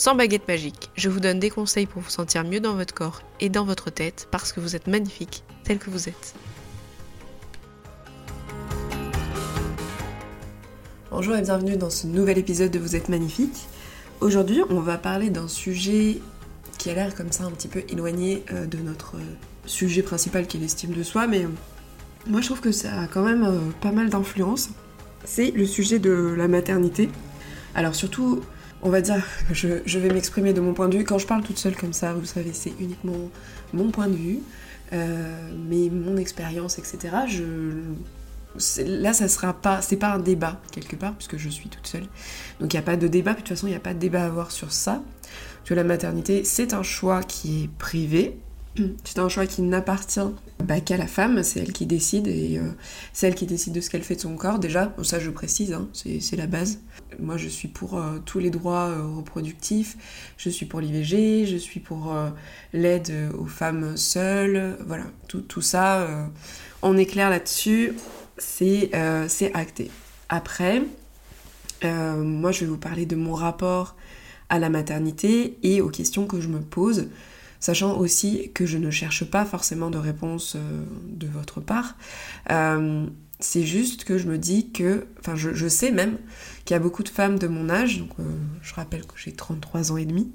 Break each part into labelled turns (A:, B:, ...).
A: sans baguette magique. Je vous donne des conseils pour vous sentir mieux dans votre corps et dans votre tête parce que vous êtes magnifique tel que vous êtes. Bonjour et bienvenue dans ce nouvel épisode de Vous êtes magnifique. Aujourd'hui, on va parler d'un sujet qui a l'air comme ça un petit peu éloigné euh, de notre euh, sujet principal qui est l'estime de soi, mais euh, moi je trouve que ça a quand même pas mal d'influence. C'est le sujet de la maternité. Alors surtout, on va dire, je, je vais m'exprimer de mon point de vue. Quand je parle toute seule comme ça, vous savez, c'est uniquement mon point de vue, mais mon expérience, etc. Là ça sera pas c'est pas un débat quelque part puisque je suis toute seule donc il n'y a pas de débat de toute façon il n'y a pas de débat à avoir sur ça que la maternité c'est un choix qui est privé c'est un choix qui n'appartient qu'à la femme, c'est elle qui décide et euh, c'est elle qui décide de ce qu'elle fait de son corps. Déjà, ça je précise, hein, c'est la base. Moi je suis pour euh, tous les droits euh, reproductifs, je suis pour l'IVG, je suis pour l'aide aux femmes seules, voilà, tout, tout ça, on est clair là-dessus. C'est acté. Après, moi je vais vous parler de mon rapport à la maternité et aux questions que je me pose, sachant aussi que je ne cherche pas forcément de réponse euh, de votre part. c'est juste que je me dis que, enfin je, sais même qu'il y a beaucoup de femmes de mon âge, donc je rappelle que j'ai 33 ans et demi,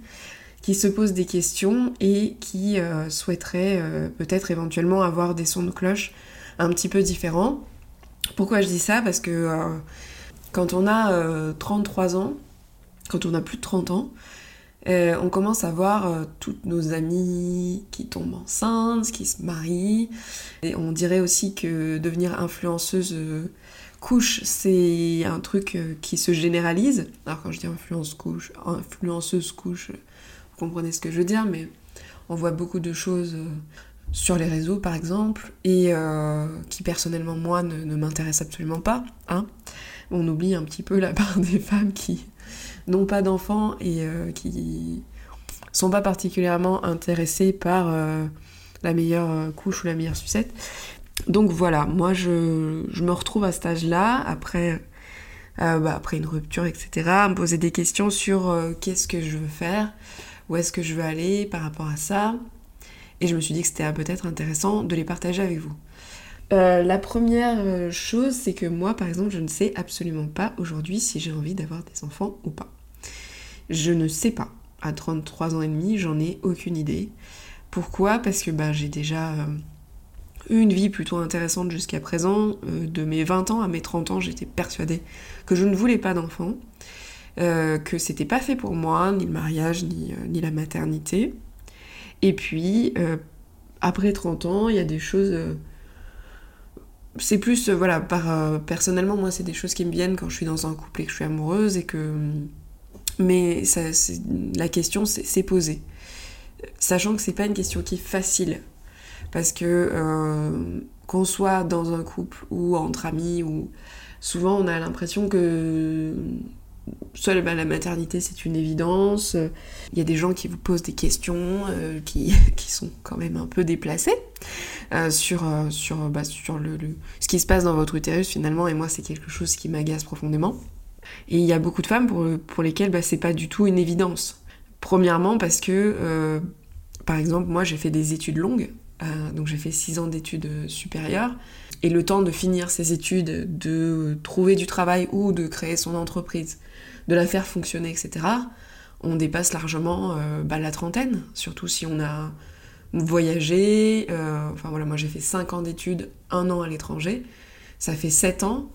A: qui se posent des questions et qui souhaiteraient peut-être éventuellement avoir des sons de cloche un petit peu différents. Pourquoi je dis ça? Parce que euh, quand on a 33 euh, ans, quand on a plus de 30 ans, euh, on commence à voir toutes nos amies qui tombent enceintes, qui se marient. Et on dirait aussi que devenir influenceuse couche, c'est un truc qui se généralise. Alors quand je dis influence couche, influenceuse couche, vous comprenez ce que je veux dire, mais on voit beaucoup de choses sur les réseaux par exemple, et euh, qui personnellement moi ne, ne m'intéresse absolument pas. Hein. On oublie un petit peu la part des femmes qui n'ont pas d'enfants et euh, qui sont pas particulièrement intéressées par euh, la meilleure couche ou la meilleure sucette. Donc voilà, moi je, me retrouve à cet âge-là, après, bah, après une rupture, etc., à me poser des questions sur qu'est-ce que je veux faire, où est-ce que je veux aller par rapport à ça, et je me suis dit que c'était peut-être intéressant de les partager avec vous. Euh, la première euh, chose, c'est que moi, par exemple, je ne sais absolument pas aujourd'hui si j'ai envie d'avoir des enfants ou pas. Je ne sais pas. À 33 ans et demi, j'en ai aucune idée. Pourquoi? Parce que bah, j'ai déjà euh, eu une vie plutôt intéressante jusqu'à présent. de mes 20 ans à mes 30 ans, j'étais persuadée que je ne voulais pas d'enfants, que c'était pas fait pour moi, ni le mariage, ni, ni la maternité. Et puis, euh, après 30 ans, il y a des choses... Euh, c'est plus, euh, voilà, par, personnellement, moi, c'est des choses qui me viennent quand je suis dans un couple et que je suis amoureuse et que... Mais la question s'est posée. Sachant que c'est pas une question qui est facile. Parce que qu'on soit dans un couple ou entre amis, ou souvent on a l'impression que soit bah, la maternité c'est une évidence, il y a des gens qui vous posent des questions euh, qui, qui, sont quand même un peu déplacées euh, sur, euh, sur, bah, sur le, ce qui se passe dans votre utérus finalement, et moi c'est quelque chose qui m'agace profondément. Et il y a beaucoup de femmes pour, pour lesquelles bah, c'est pas du tout une évidence. Premièrement parce que, par exemple, moi j'ai fait des études longues, donc j'ai fait 6 ans d'études supérieures, et le temps de finir ses études, de trouver du travail ou de créer son entreprise, de la faire fonctionner, etc., on dépasse largement euh, bah, la trentaine, surtout si on a voyagé. Euh, enfin voilà, moi j'ai fait 5 ans d'études, un an à l'étranger. Ça fait 7 ans.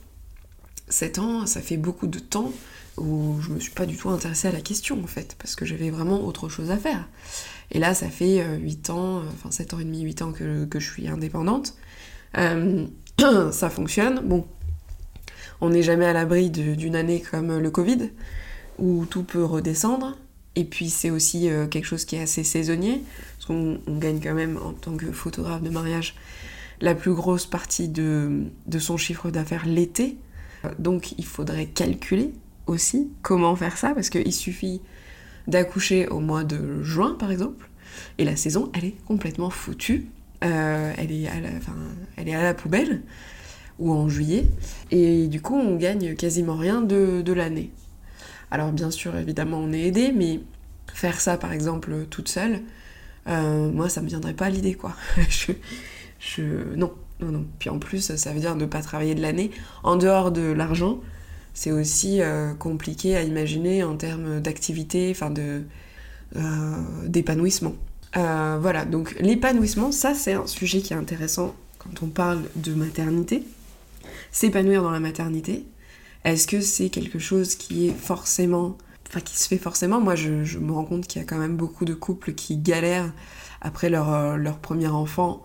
A: 7 ans, ça fait beaucoup de temps où je me suis pas du tout intéressée à la question en fait, parce que j'avais vraiment autre chose à faire. Et là, ça fait 8 euh, ans, enfin 7 ans et demi, 8 ans que, je suis indépendante. ça fonctionne. Bon, on n'est jamais à l'abri d'une année comme le Covid, où tout peut redescendre. Et puis c'est aussi quelque chose qui est assez saisonnier, parce qu'on gagne quand même en tant que photographe de mariage la plus grosse partie de son chiffre d'affaires l'été. Donc il faudrait calculer aussi comment faire ça, parce qu'il suffit d'accoucher au mois de juin par exemple, et la saison elle est complètement foutue. Euh, elle, est à la, poubelle, ou en juillet, et du coup on gagne quasiment rien de, l'année. Alors bien sûr évidemment on est aidé, mais faire ça par exemple toute seule, euh, moi ça me viendrait pas à l'idée quoi. je, non, non, non. Puis en plus ça veut dire ne pas travailler de l'année. En dehors de l'argent, c'est aussi euh, compliqué à imaginer en termes d'activité, enfin de d'épanouissement. Euh, voilà, donc l'épanouissement, ça c'est un sujet qui est intéressant quand on parle de maternité. S'épanouir dans la maternité, est-ce que c'est quelque chose qui est forcément, enfin qui se fait forcément? Moi, je, me rends compte qu'il y a quand même beaucoup de couples qui galèrent après euh, leur premier enfant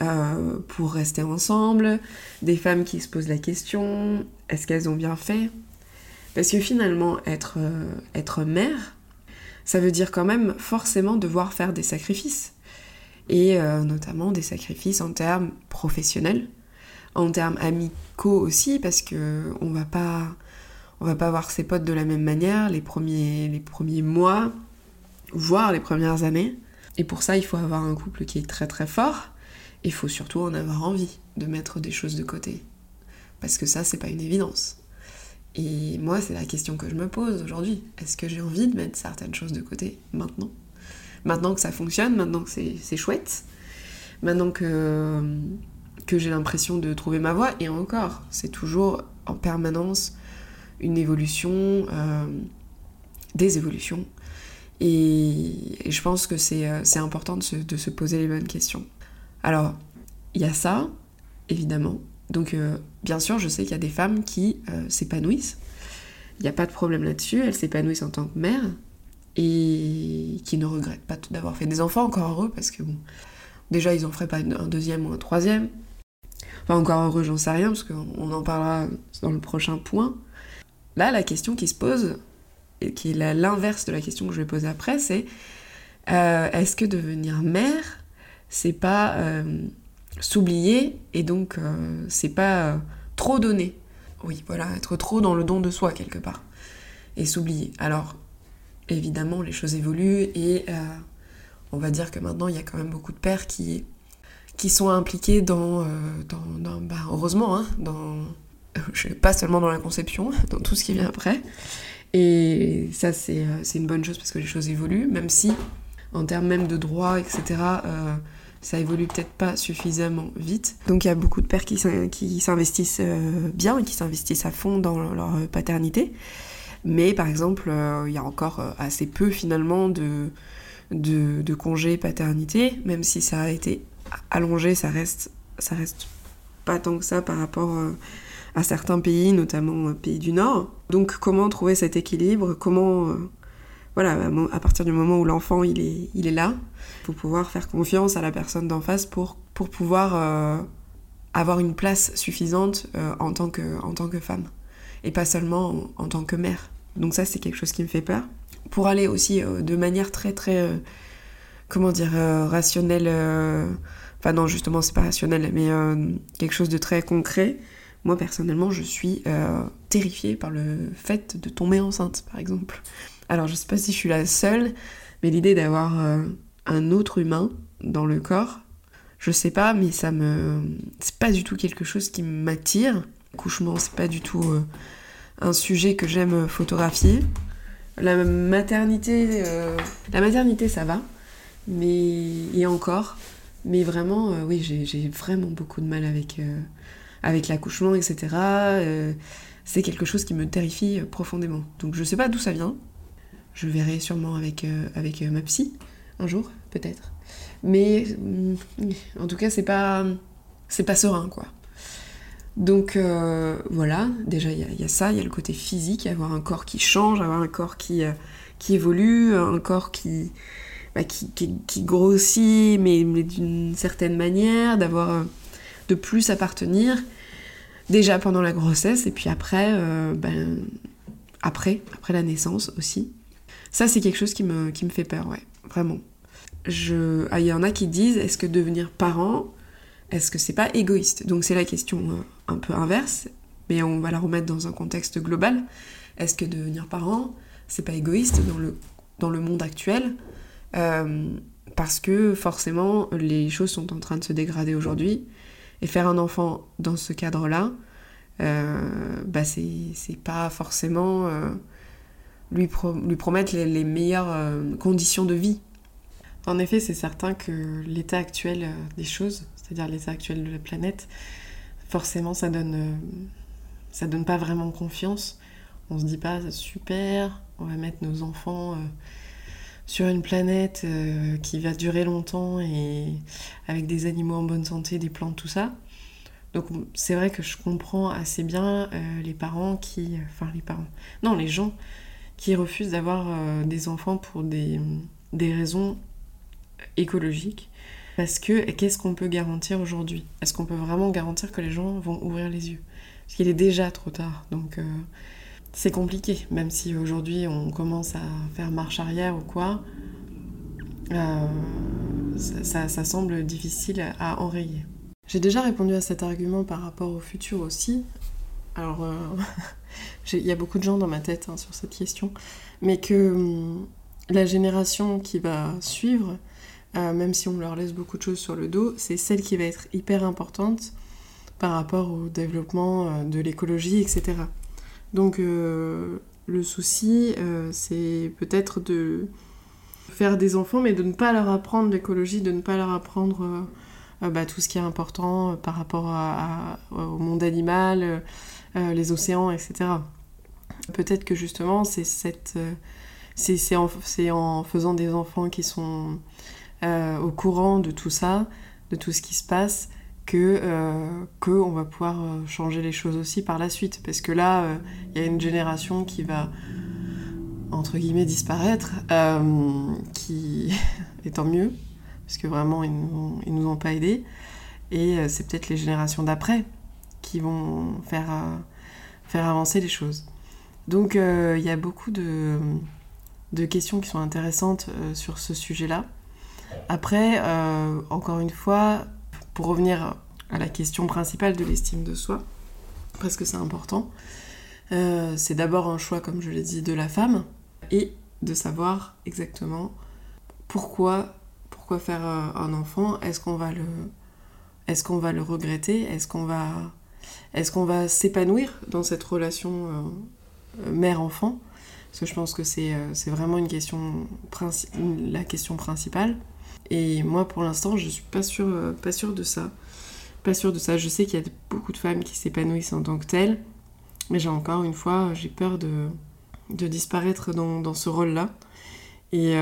A: euh, pour rester ensemble, des femmes qui se posent la question, est-ce qu'elles ont bien fait? Parce que finalement, être, être mère, ça veut dire quand même forcément devoir faire des sacrifices. Et euh, notamment des sacrifices en termes professionnels, en termes amicaux aussi, parce que on va pas, on va pas voir ses potes de la même manière les premiers, les premiers mois, voire les premières années. Et pour ça, il faut avoir un couple qui est très très fort. Il faut surtout en avoir envie de mettre des choses de côté. Parce que ça, c'est pas une évidence. Et moi, c'est la question que je me pose aujourd'hui. Est-ce que j'ai envie de mettre certaines choses de côté maintenant? Maintenant que ça fonctionne, maintenant que c'est chouette, maintenant que, que j'ai l'impression de trouver ma voie, et encore, c'est toujours en permanence une évolution, euh, des évolutions. Et, je pense que c'est euh, important de se, de se poser les bonnes questions. Alors, il y a ça, évidemment, donc euh, bien sûr, je sais qu'il y a des femmes qui euh, s'épanouissent. Il n'y a pas de problème là-dessus. Elles s'épanouissent en tant que mère et qui ne regrettent pas d'avoir fait des enfants, encore heureux, parce que bon, déjà ils en feraient pas un deuxième ou un troisième. Enfin, encore heureux, j'en sais rien, parce qu'on en parlera dans le prochain point. Là, la question qui se pose, et qui est l'inverse de la question que je vais poser après, c'est euh, est-ce que devenir mère, c'est pas s'oublier et donc euh, c'est pas euh, trop donner. Oui, voilà, être trop dans le don de soi quelque part et s'oublier. Alors évidemment, les choses évoluent et euh, on va dire que maintenant il y a quand même beaucoup de pères qui qui sont impliqués dans, dans, bah, heureusement, hein, dans pas seulement dans la conception, dans tout ce qui vient après. Et ça, c'est une bonne chose parce que les choses évoluent, même si, en termes même de droit, etc., ça évolue peut-être pas suffisamment vite. Donc il y a beaucoup de pères qui s'investissent euh, bien et qui s'investissent à fond dans leur paternité. Mais par exemple, euh, il y a encore euh, assez peu finalement de, congés paternité, même si ça a été allongé, ça reste, ça reste pas tant que ça par rapport à certains pays, notamment pays du Nord. Donc comment trouver cet équilibre? Comment voilà, à partir du moment où l'enfant il est, il est là, il faut pouvoir faire confiance à la personne d'en face pour, pour pouvoir euh, avoir une place suffisante euh, en, tant que, en tant que femme et pas seulement en, tant que mère. Donc ça c'est quelque chose qui me fait peur. Pour aller aussi euh, de manière très très, comment dire, rationnelle, enfin non justement c'est pas rationnel, mais quelque chose de très concret. Moi personnellement je suis terrifiée par le fait de tomber enceinte par exemple. Alors je sais pas si je suis la seule, mais l'idée d'avoir euh, un autre humain dans le corps, je sais pas, mais ça me. C'est pas du tout quelque chose qui m'attire. Couchement, c'est pas du tout euh, un sujet que j'aime photographier. La maternité. Euh, la maternité, ça va. Mais. Et encore. Mais vraiment, oui, j'ai vraiment beaucoup de mal avec, avec l'accouchement, etc. c'est quelque chose qui me terrifie profondément. Donc je sais pas d'où ça vient. Je verrai sûrement avec, euh, avec euh, ma psy un jour, peut-être. Mais mm, en tout cas, c'est pas, c'est pas serein, quoi. Donc euh, voilà, déjà il y, a ça, il y a le côté physique, avoir un corps qui change, avoir un corps qui, qui évolue, un corps qui, bah, qui, grossit, mais, mais d'une certaine manière, d'avoir de plus appartenir, déjà pendant la grossesse, et puis après, ben, après, après la naissance aussi Ça, c'est quelque chose qui me, qui me fait peur, ouais, vraiment. Je... Ah, il y en a qui disent, est-ce que devenir parent, est-ce que c'est pas égoïste? Donc c'est la question euh, un peu inverse, mais on va la remettre dans un contexte global. Est-ce que devenir parent, c'est pas égoïste dans le, dans le monde actuel? Euh, Parce que forcément, les choses sont en train de se dégrader aujourd'hui. Et faire un enfant dans ce cadre-là, euh, bah c'est pas forcément euh, lui, promettre les, meilleures euh, conditions de vie. En effet, c'est certain que l'état actuel des choses, c'est-à-dire l'état actuel de la planète, forcément ça donne, ça donne pas vraiment confiance. On se dit pas super, on va mettre nos enfants sur une planète qui va durer longtemps et avec des animaux en bonne santé, des plantes, tout ça. Donc c'est vrai que je comprends assez bien euh, les parents qui... Enfin les parents. Non, les gens qui refusent d'avoir euh, des enfants pour des, des raisons écologiques. Parce que qu'est-ce qu'on peut garantir aujourd'hui? Est-ce qu'on peut vraiment garantir que les gens vont ouvrir les yeux? Parce qu'il est déjà trop tard. Donc euh, c'est compliqué. Même si aujourd'hui on commence à faire marche arrière ou quoi, ça, ça semble difficile à enrayer. J'ai déjà répondu à cet argument par rapport au futur aussi. Alors, euh, il y a beaucoup de gens dans ma tête hein, sur cette question, mais que hum, la génération qui va suivre, euh, même si on leur laisse beaucoup de choses sur le dos, c'est celle qui va être hyper importante par rapport au développement euh, de l'écologie, etc. Donc, le souci, c'est peut-être de faire des enfants, mais de ne pas leur apprendre l'écologie, de ne pas leur apprendre bah, tout ce qui est important par rapport au monde animal, euh, les océans, etc. Peut-être que justement, c'est cette, c'est en, faisant des enfants qui sont au courant de tout ça, de tout ce qui se passe, que, on va pouvoir changer les choses aussi par la suite. Parce que là, il y a une génération qui va entre guillemets disparaître, qui est tant mieux, parce que vraiment, ils nous nous ont pas aidés. Et euh, c'est peut-être les générations d'après qui vont faire, euh, faire avancer les choses. Donc euh, il y a beaucoup de, questions qui sont intéressantes sur ce sujet-là. Après, encore une fois, pour revenir à la question principale de l'estime de soi, parce que c'est important, c'est d'abord un choix, comme je l'ai dit, de la femme, et de savoir exactement pourquoi faire euh, un enfant est-ce qu'on va le regretter? Est-ce qu'on va, est-ce qu'on va s'épanouir dans cette relation euh, mère-enfant? Parce que je pense que c'est, euh, vraiment une question, la question principale. Et moi, pour l'instant, je suis pas sûre, pas sûre de ça. Pas sûre de ça. Je sais qu'il y a beaucoup de femmes qui s'épanouissent en tant que telles, mais j'ai encore une fois, j'ai peur de, de disparaître dans, dans ce rôle-là. Et,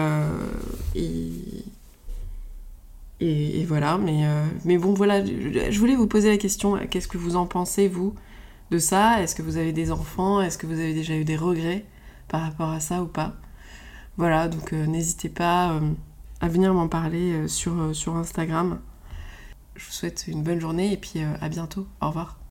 A: et, voilà, mais, euh, mais bon, voilà, je voulais vous poser la question, qu'est-ce que vous en pensez, vous, de ça? Est-ce que vous avez des enfants? Est-ce que vous avez déjà eu des regrets par rapport à ça ou pas? Voilà, donc euh, n'hésitez pas euh, à venir m'en parler sur, sur Instagram. Je vous souhaite une bonne journée et puis à bientôt. Au revoir.